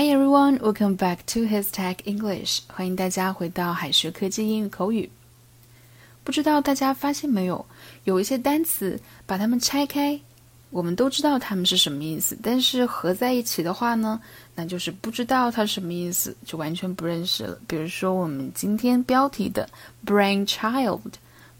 Hi everyone, welcome back to His Tech English. 欢迎大家回到海学科技英语口语。不知道大家发现没有，有一些单词把它们拆开，我们都知道它们是什么意思，但是合在一起的话呢，那就是不知道它什么意思，就完全不认识了。比如说我们今天标题的 brainchild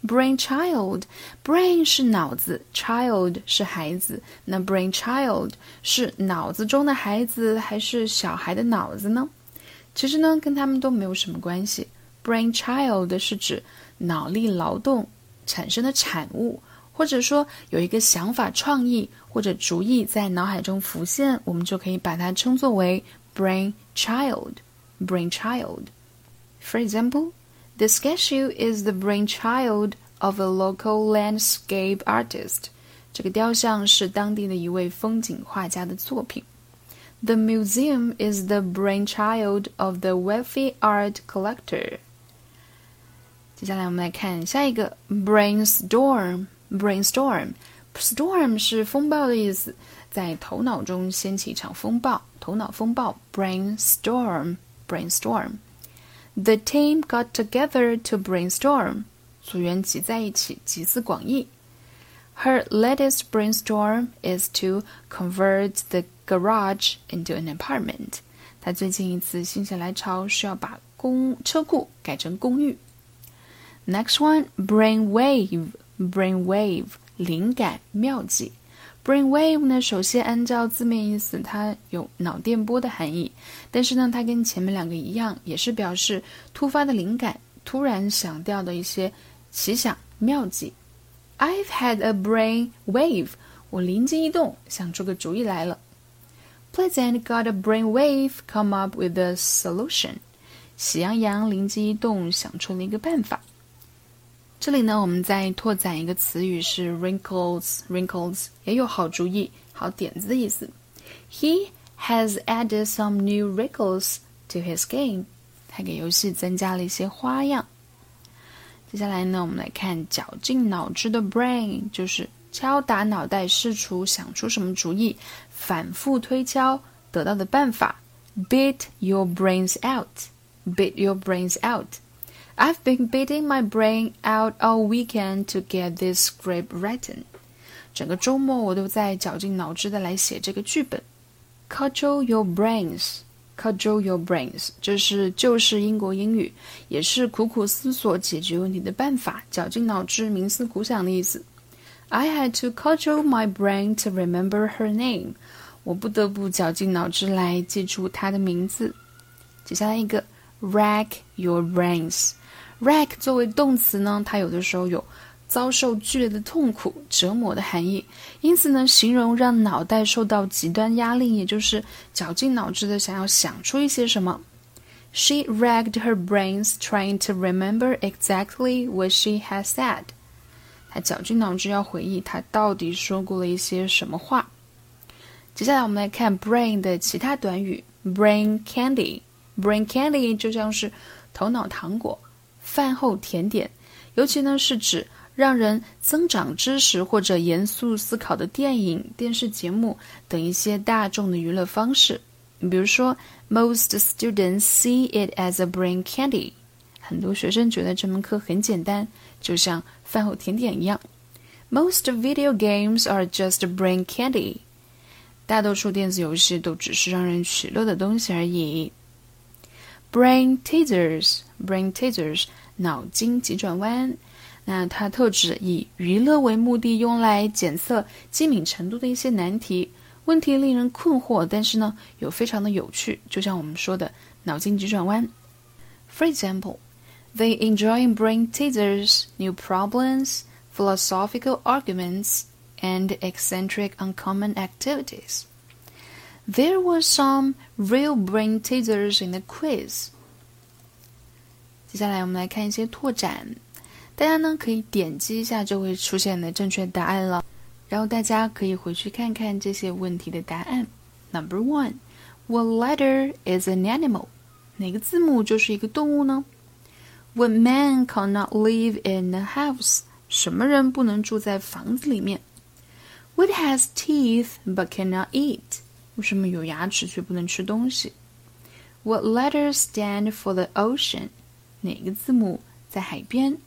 Brain child，brain 是脑子，child 是孩子。那 brain child 是脑子中的孩子还是小孩的脑子呢？其实呢，跟他们都没有什么关系。Brain child 是指脑力劳动产生的产物，或者说有一个想法、创意或者主意在脑海中浮现，我们就可以把它称作为 brain child。Brain child。For example. The statue is the brainchild of a local landscape artist. 这个雕像是当地的一位风景画家的作品。The museum is the brainchild of the wealthy art collector. 接下来我们来看下一个 brainstorm。brainstorm storm 是风暴的意思，在头脑中掀起一场风暴，头脑风暴 brainstorm brainstorm。 the team got together to brainstorm. 组员集在一起，集思广益。Her latest brainstorm is to convert the garage into an apartment. 她最近一次心血来潮是要把公车库改成公寓。Next one, brainwave. Brainwave，灵感妙计。 Brainwave 呢，首先按照字面意思，它有脑电波的含义。但是呢，它跟前面两个一样，也是表示突发的灵感，突然想到的一些奇想妙计。I've had a brainwave，我灵机一动，想出个主意来了。Pleasant got a brainwave come up with a solution，喜羊羊灵机一动，想出了一个办法。这里呢，我们再拓展一个词语是 wrinkles，wrinkles 也有好主意、好点子的意思。He has added some new wrinkles to his game。他给游戏增加了一些花样。接下来呢，我们来看绞尽脑汁的 brain，就是敲打脑袋试图想出什么主意，反复推敲得到的办法。Beat your brains out，beat your brains out。I've been beating my brain out all weekend to get this script written。整个周末我都在绞尽脑汁的来写这个剧本。Cudgel your brains, cudgel your brains，这是旧式英国英语，也是苦苦思索解决问题的办法，绞尽脑汁、冥思苦想的意思。I had to cudgel my brain to remember her name。我不得不绞尽脑汁来记住她的名字。接下来一个，rack your brains。 Rack 作为动词呢，它有的时候有遭受剧烈的痛苦、折磨的含义，因此呢，形容让脑袋受到极端压力，也就是绞尽脑汁的想要想出一些什么。She racked her brains trying to remember exactly what she had said。她绞尽脑汁要回忆她到底说过了一些什么话。接下来我们来看 brain 的其他短语，brain candy。brain candy 就像是头脑糖果。饭后甜点，尤其呢是指让人增长知识或者严肃思考的电影、电视节目等一些大众的娱乐方式。你比如说，Most students see it as a brain candy。很多学生觉得这门课很简单，就像饭后甜点一样。Most video games are just brain candy。大多数电子游戏都只是让人取乐的东西而已。Brain teasers teasers，brain teasers。脑筋急转弯，那它特指以娱乐为目的，用来检测机敏程度的一些难题。问题令人困惑，但是呢，又非常的有趣，就像我们说的脑筋急转弯。For example, they enjoy brain teasers, new problems, philosophical arguments, and eccentric uncommon activities. There were some real brain teasers in the quiz. 接下来我们来看一些拓展，大家呢可以点击一下就会出现的正确答案了，然后大家可以回去看看这些问题的答案。Number one, what letter is an animal？哪个字母就是一个动物呢？What man cannot live in a house？什么人不能住在房子里面？What has teeth but cannot eat？为什么有牙齿却不能吃东西 What letters stand for the ocean？哪个字母在海边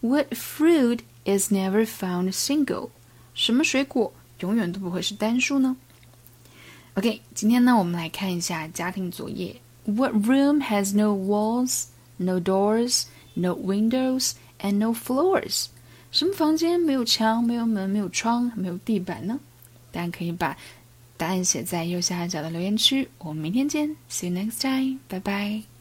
？What fruit is never found single？什么水果永远都不会是单数呢？OK，今天呢，我们来看一下家庭作业。What room has no walls, no doors, no windows, and no floors？什么房间没有墙、没有门、没有窗、没有地板呢？大家可以把答案写在右下角的留言区。我们明天见，See you next time，拜拜。